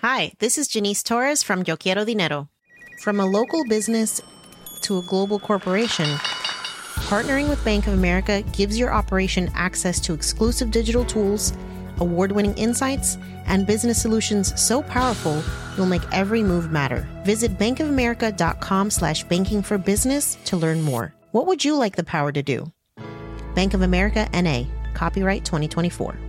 Hi, this is Janice Torres from Yo Quiero Dinero. From a local business to a global corporation, partnering with Bank of America gives your operation access to exclusive digital tools, award winning insights, and business solutions so powerful you'll make every move matter. Visit bankofamerica.com slash banking for business to learn more. What would you like the power to do? Bank of America NA, copyright 2024.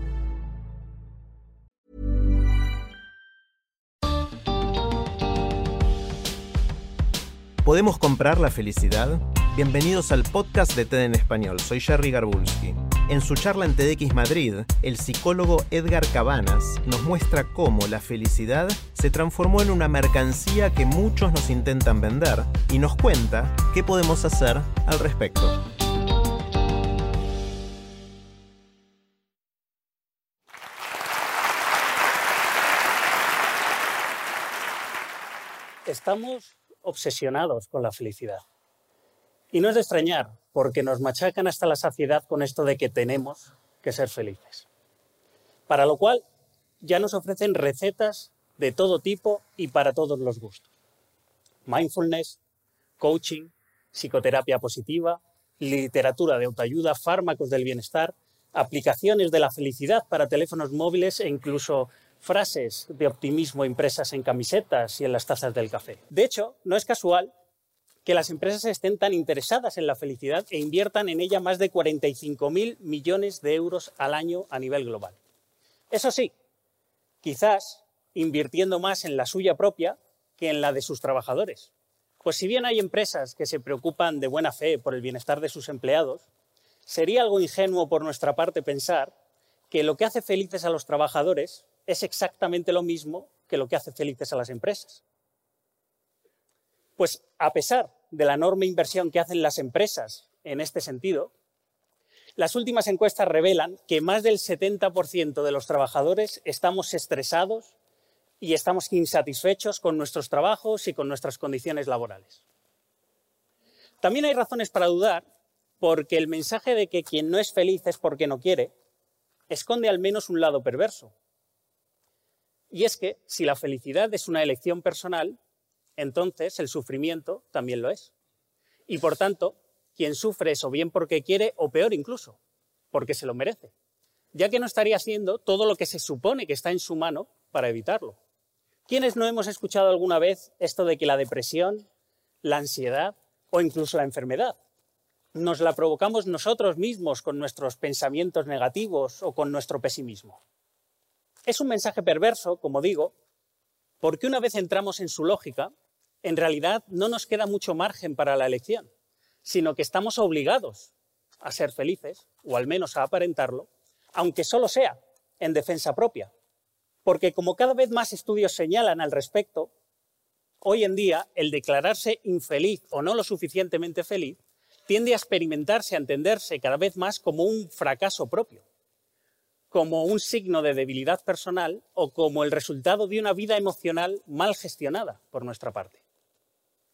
¿Podemos comprar la felicidad? Bienvenidos al podcast de TED en Español. Soy Jerry Garbulski. En su charla en TEDx Madrid, el psicólogo Edgar Cabanas nos muestra cómo la felicidad se transformó en una mercancía que muchos nos intentan vender y nos cuenta qué podemos hacer al respecto. Estamos obsesionados con la felicidad. Y no es de extrañar, porque nos machacan hasta la saciedad con esto de que tenemos que ser felices. Para lo cual ya nos ofrecen recetas de todo tipo y para todos los gustos. Mindfulness, coaching, psicoterapia positiva, literatura de autoayuda, fármacos del bienestar, aplicaciones de la felicidad para teléfonos móviles e incluso frases de optimismo impresas en camisetas y en las tazas del café. De hecho, no es casual que las empresas estén tan interesadas en la felicidad e inviertan en ella más de 45.000 millones de euros al año a nivel global. Eso sí, quizás invirtiendo más en la suya propia que en la de sus trabajadores. Pues si bien hay empresas que se preocupan de buena fe por el bienestar de sus empleados, sería algo ingenuo por nuestra parte pensar que lo que hace felices a los trabajadores es exactamente lo mismo que lo que hace felices a las empresas. Pues a pesar de la enorme inversión que hacen las empresas en este sentido, las últimas encuestas revelan que más del 70% de los trabajadores estamos estresados y estamos insatisfechos con nuestros trabajos y con nuestras condiciones laborales. También hay razones para dudar porque el mensaje de que quien no es feliz es porque no quiere esconde al menos un lado perverso. Y es que si la felicidad es una elección personal, entonces el sufrimiento también lo es. Y por tanto, quien sufre es o bien porque quiere o peor incluso, porque se lo merece, ya que no estaría haciendo todo lo que se supone que está en su mano para evitarlo. ¿Quiénes no hemos escuchado alguna vez esto de que la depresión, la ansiedad o incluso la enfermedad nos la provocamos nosotros mismos con nuestros pensamientos negativos o con nuestro pesimismo? Es un mensaje perverso, como digo, porque una vez entramos en su lógica, en realidad no nos queda mucho margen para la elección, sino que estamos obligados a ser felices, o al menos a aparentarlo, aunque solo sea en defensa propia. Porque como cada vez más estudios señalan al respecto, hoy en día el declararse infeliz o no lo suficientemente feliz tiende a experimentarse, a entenderse cada vez más como un fracaso propio como un signo de debilidad personal o como el resultado de una vida emocional mal gestionada por nuestra parte.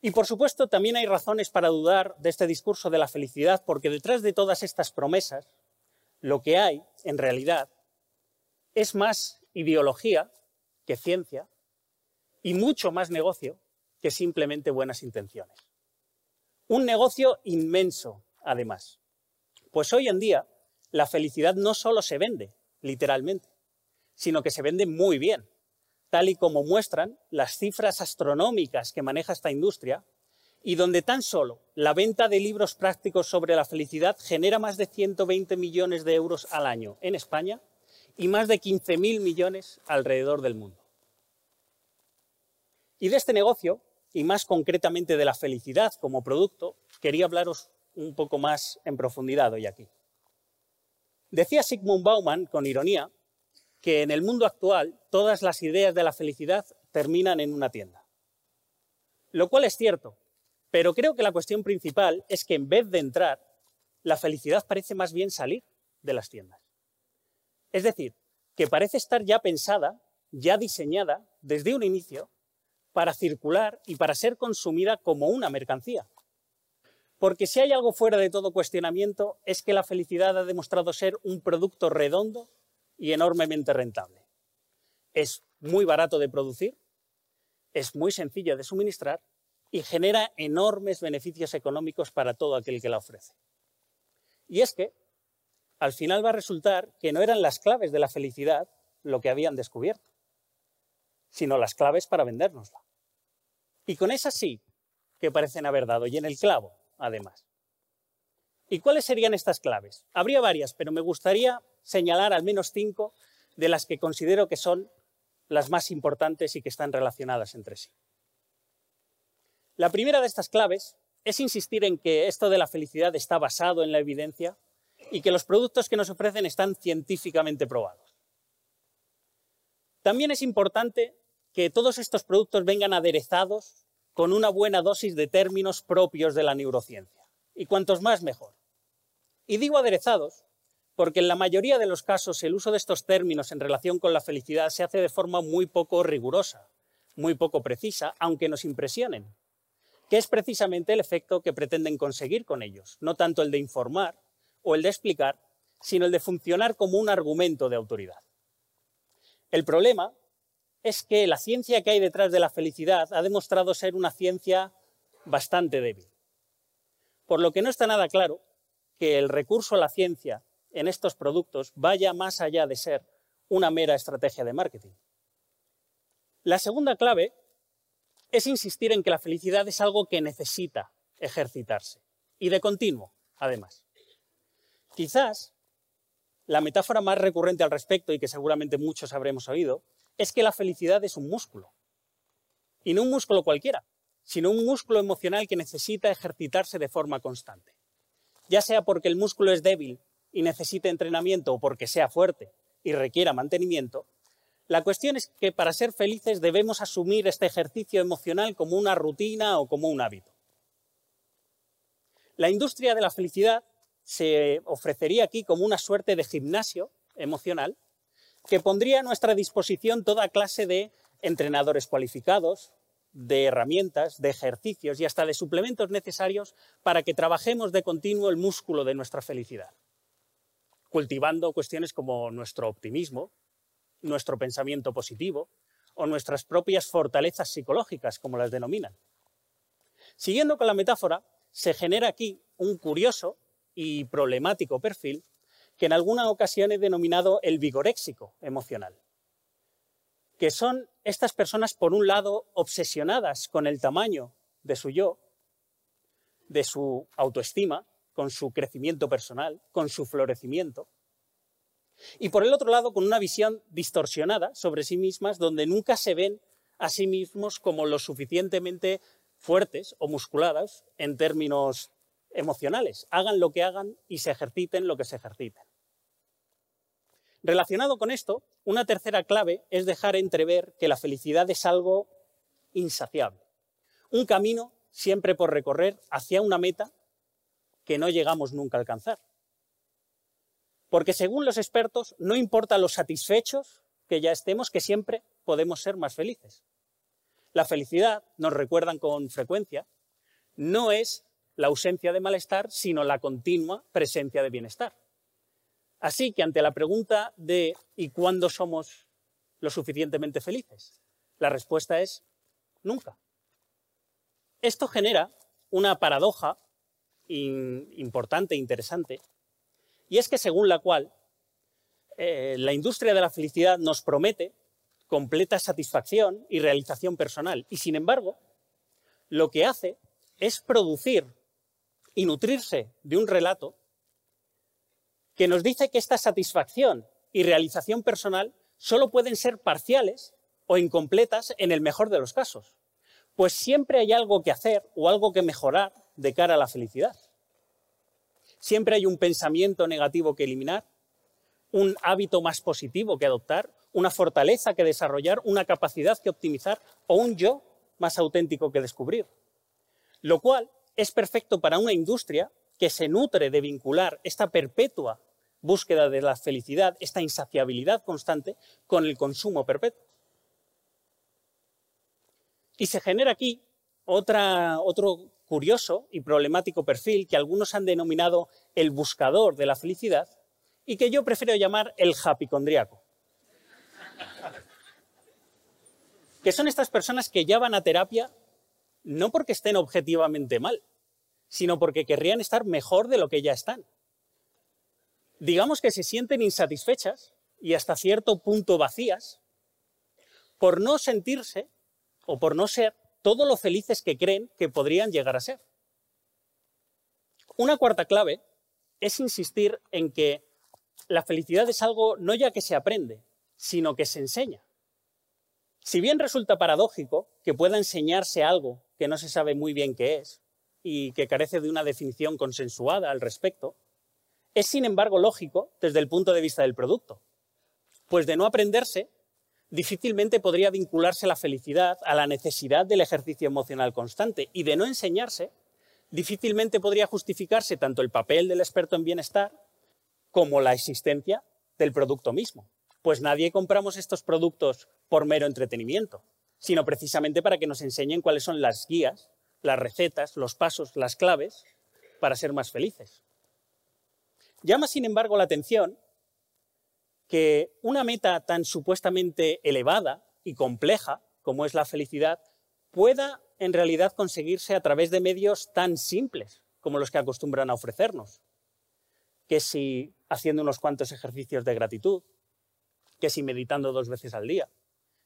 Y por supuesto también hay razones para dudar de este discurso de la felicidad porque detrás de todas estas promesas lo que hay en realidad es más ideología que ciencia y mucho más negocio que simplemente buenas intenciones. Un negocio inmenso, además. Pues hoy en día la felicidad no solo se vende, literalmente, sino que se vende muy bien, tal y como muestran las cifras astronómicas que maneja esta industria y donde tan solo la venta de libros prácticos sobre la felicidad genera más de 120 millones de euros al año en España y más de 15.000 millones alrededor del mundo. Y de este negocio, y más concretamente de la felicidad como producto, quería hablaros un poco más en profundidad hoy aquí. Decía Sigmund Bauman, con ironía, que en el mundo actual todas las ideas de la felicidad terminan en una tienda. Lo cual es cierto, pero creo que la cuestión principal es que en vez de entrar, la felicidad parece más bien salir de las tiendas. Es decir, que parece estar ya pensada, ya diseñada desde un inicio para circular y para ser consumida como una mercancía. Porque si hay algo fuera de todo cuestionamiento es que la felicidad ha demostrado ser un producto redondo y enormemente rentable. Es muy barato de producir, es muy sencillo de suministrar y genera enormes beneficios económicos para todo aquel que la ofrece. Y es que al final va a resultar que no eran las claves de la felicidad lo que habían descubierto, sino las claves para vendérnosla. Y con esas sí que parecen haber dado, y en el clavo, además. ¿Y cuáles serían estas claves? Habría varias, pero me gustaría señalar al menos cinco de las que considero que son las más importantes y que están relacionadas entre sí. La primera de estas claves es insistir en que esto de la felicidad está basado en la evidencia y que los productos que nos ofrecen están científicamente probados. También es importante que todos estos productos vengan aderezados con una buena dosis de términos propios de la neurociencia. Y cuantos más, mejor. Y digo aderezados porque en la mayoría de los casos el uso de estos términos en relación con la felicidad se hace de forma muy poco rigurosa, muy poco precisa, aunque nos impresionen, que es precisamente el efecto que pretenden conseguir con ellos, no tanto el de informar o el de explicar, sino el de funcionar como un argumento de autoridad. El problema es que la ciencia que hay detrás de la felicidad ha demostrado ser una ciencia bastante débil. Por lo que no está nada claro que el recurso a la ciencia en estos productos vaya más allá de ser una mera estrategia de marketing. La segunda clave es insistir en que la felicidad es algo que necesita ejercitarse y de continuo, además. Quizás la metáfora más recurrente al respecto y que seguramente muchos habremos oído es que la felicidad es un músculo. Y no un músculo cualquiera, sino un músculo emocional que necesita ejercitarse de forma constante. Ya sea porque el músculo es débil y necesite entrenamiento o porque sea fuerte y requiera mantenimiento, la cuestión es que para ser felices debemos asumir este ejercicio emocional como una rutina o como un hábito. La industria de la felicidad se ofrecería aquí como una suerte de gimnasio emocional que pondría a nuestra disposición toda clase de entrenadores cualificados, de herramientas, de ejercicios y hasta de suplementos necesarios para que trabajemos de continuo el músculo de nuestra felicidad, cultivando cuestiones como nuestro optimismo, nuestro pensamiento positivo o nuestras propias fortalezas psicológicas, como las denominan. Siguiendo con la metáfora, se genera aquí un curioso y problemático perfil que en alguna ocasión he denominado el vigoréxico emocional, que son estas personas, por un lado, obsesionadas con el tamaño de su yo, de su autoestima, con su crecimiento personal, con su florecimiento, y por el otro lado, con una visión distorsionada sobre sí mismas, donde nunca se ven a sí mismos como lo suficientemente fuertes o musculadas en términos emocionales. Hagan lo que hagan y se ejerciten lo que se ejerciten. Relacionado con esto, una tercera clave es dejar entrever que la felicidad es algo insaciable, un camino siempre por recorrer hacia una meta que no llegamos nunca a alcanzar. Porque según los expertos, no importa lo satisfechos que ya estemos, que siempre podemos ser más felices. La felicidad, nos recuerdan con frecuencia, no es la ausencia de malestar, sino la continua presencia de bienestar. Así que ante la pregunta de ¿y cuándo somos lo suficientemente felices? La respuesta es nunca. Esto genera una paradoja importante e interesante, y es que según la cual eh, la industria de la felicidad nos promete completa satisfacción y realización personal, y sin embargo, lo que hace es producir y nutrirse de un relato que nos dice que esta satisfacción y realización personal solo pueden ser parciales o incompletas en el mejor de los casos, pues siempre hay algo que hacer o algo que mejorar de cara a la felicidad. Siempre hay un pensamiento negativo que eliminar, un hábito más positivo que adoptar, una fortaleza que desarrollar, una capacidad que optimizar o un yo más auténtico que descubrir. Lo cual es perfecto para una industria que se nutre de vincular esta perpetua búsqueda de la felicidad, esta insaciabilidad constante, con el consumo perpetuo. Y se genera aquí otro curioso y problemático perfil que algunos han denominado el buscador de la felicidad y que yo prefiero llamar el japicondriaco. que son estas personas que ya van a terapia no porque estén objetivamente mal, sino porque querrían estar mejor de lo que ya están. Digamos que se sienten insatisfechas y hasta cierto punto vacías por no sentirse o por no ser todo lo felices que creen que podrían llegar a ser. Una cuarta clave es insistir en que la felicidad es algo no ya que se aprende, sino que se enseña. Si bien resulta paradójico que pueda enseñarse algo que no se sabe muy bien qué es y que carece de una definición consensuada al respecto, es sin embargo lógico desde el punto de vista del producto, pues de no aprenderse, difícilmente podría vincularse la felicidad a la necesidad del ejercicio emocional constante y de no enseñarse, difícilmente podría justificarse tanto el papel del experto en bienestar como la existencia del producto mismo. Pues nadie compramos estos productos por mero entretenimiento, sino precisamente para que nos enseñen cuáles son las guías, las recetas, los pasos, las claves para ser más felices. Llama, sin embargo, la atención que una meta tan supuestamente elevada y compleja como es la felicidad pueda en realidad conseguirse a través de medios tan simples como los que acostumbran a ofrecernos. Que si haciendo unos cuantos ejercicios de gratitud, que si meditando dos veces al día,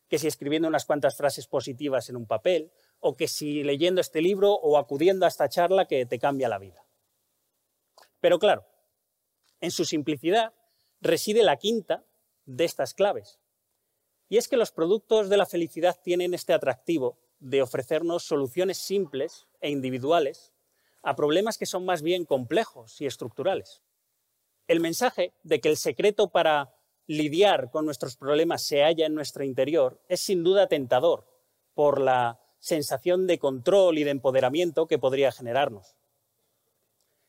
que si escribiendo unas cuantas frases positivas en un papel, o que si leyendo este libro o acudiendo a esta charla que te cambia la vida. Pero claro, en su simplicidad reside la quinta de estas claves. Y es que los productos de la felicidad tienen este atractivo de ofrecernos soluciones simples e individuales a problemas que son más bien complejos y estructurales. El mensaje de que el secreto para lidiar con nuestros problemas se halla en nuestro interior es sin duda tentador por la sensación de control y de empoderamiento que podría generarnos.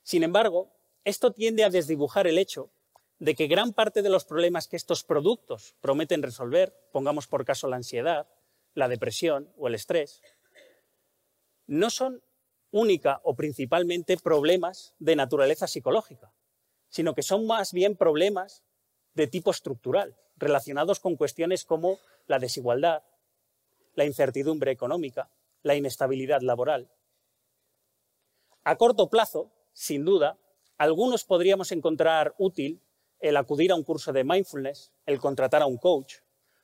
Sin embargo, esto tiende a desdibujar el hecho de que gran parte de los problemas que estos productos prometen resolver, pongamos por caso la ansiedad, la depresión o el estrés, no son única o principalmente problemas de naturaleza psicológica, sino que son más bien problemas de tipo estructural, relacionados con cuestiones como la desigualdad, la incertidumbre económica, la inestabilidad laboral. A corto plazo, sin duda, algunos podríamos encontrar útil el acudir a un curso de mindfulness, el contratar a un coach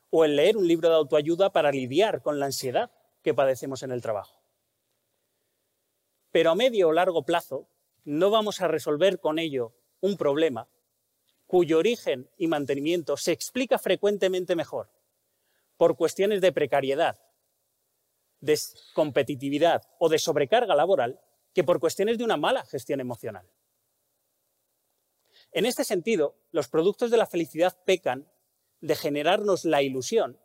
o el leer un libro de autoayuda para lidiar con la ansiedad que padecemos en el trabajo. Pero a medio o largo plazo no vamos a resolver con ello un problema cuyo origen y mantenimiento se explica frecuentemente mejor por cuestiones de precariedad, de competitividad o de sobrecarga laboral que por cuestiones de una mala gestión emocional. En este sentido, los productos de la felicidad pecan de generarnos la ilusión,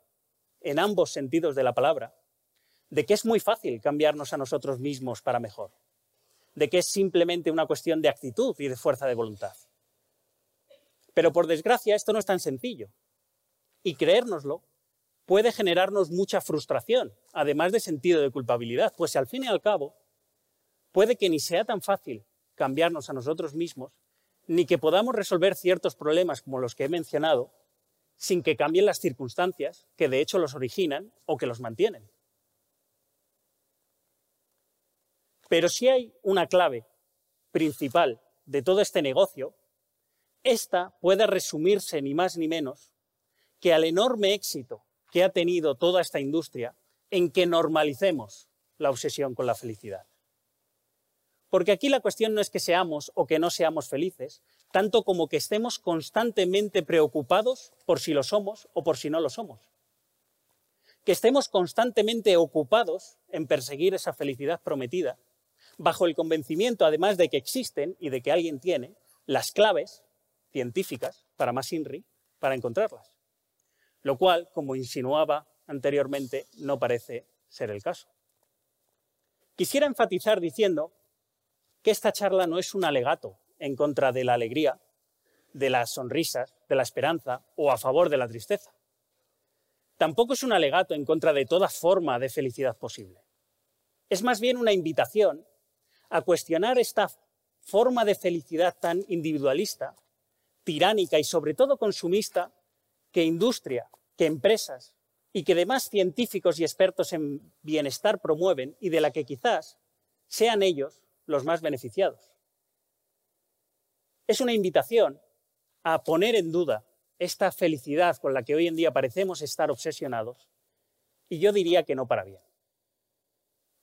en ambos sentidos de la palabra, de que es muy fácil cambiarnos a nosotros mismos para mejor, de que es simplemente una cuestión de actitud y de fuerza de voluntad. Pero por desgracia esto no es tan sencillo. Y creérnoslo puede generarnos mucha frustración, además de sentido de culpabilidad, pues al fin y al cabo puede que ni sea tan fácil cambiarnos a nosotros mismos, ni que podamos resolver ciertos problemas como los que he mencionado, sin que cambien las circunstancias que de hecho los originan o que los mantienen. Pero si hay una clave principal de todo este negocio, esta puede resumirse ni más ni menos que al enorme éxito que ha tenido toda esta industria en que normalicemos la obsesión con la felicidad. Porque aquí la cuestión no es que seamos o que no seamos felices, tanto como que estemos constantemente preocupados por si lo somos o por si no lo somos. Que estemos constantemente ocupados en perseguir esa felicidad prometida, bajo el convencimiento además de que existen y de que alguien tiene las claves científicas, para más INRI, para encontrarlas. Lo cual, como insinuaba anteriormente, no parece ser el caso. Quisiera enfatizar diciendo que esta charla no es un alegato en contra de la alegría, de las sonrisas, de la esperanza o a favor de la tristeza. Tampoco es un alegato en contra de toda forma de felicidad posible. Es más bien una invitación a cuestionar esta forma de felicidad tan individualista tiránica y sobre todo consumista que industria, que empresas y que demás científicos y expertos en bienestar promueven y de la que quizás sean ellos los más beneficiados. Es una invitación a poner en duda esta felicidad con la que hoy en día parecemos estar obsesionados, y yo diría que no para bien.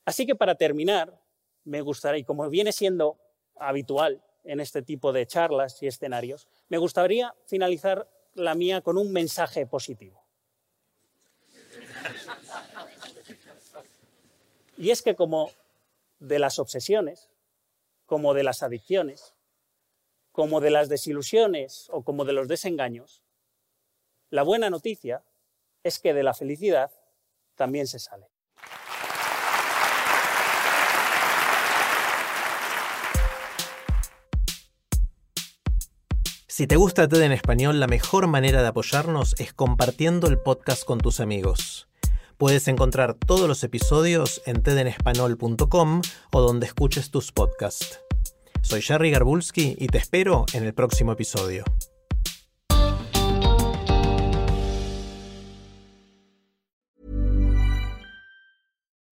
Así que para terminar, me gustaría, y como viene siendo habitual en este tipo de charlas y escenarios, me gustaría finalizar la mía con un mensaje positivo. Y es que como de las obsesiones, como de las adicciones, como de las desilusiones o como de los desengaños, la buena noticia es que de la felicidad también se sale. Si te gusta TED en español, la mejor manera de apoyarnos es compartiendo el podcast con tus amigos. Puedes encontrar todos los episodios en tedenespanol.com o donde escuches tus podcasts. Soy Jerry Garbulski y te espero en el próximo episodio.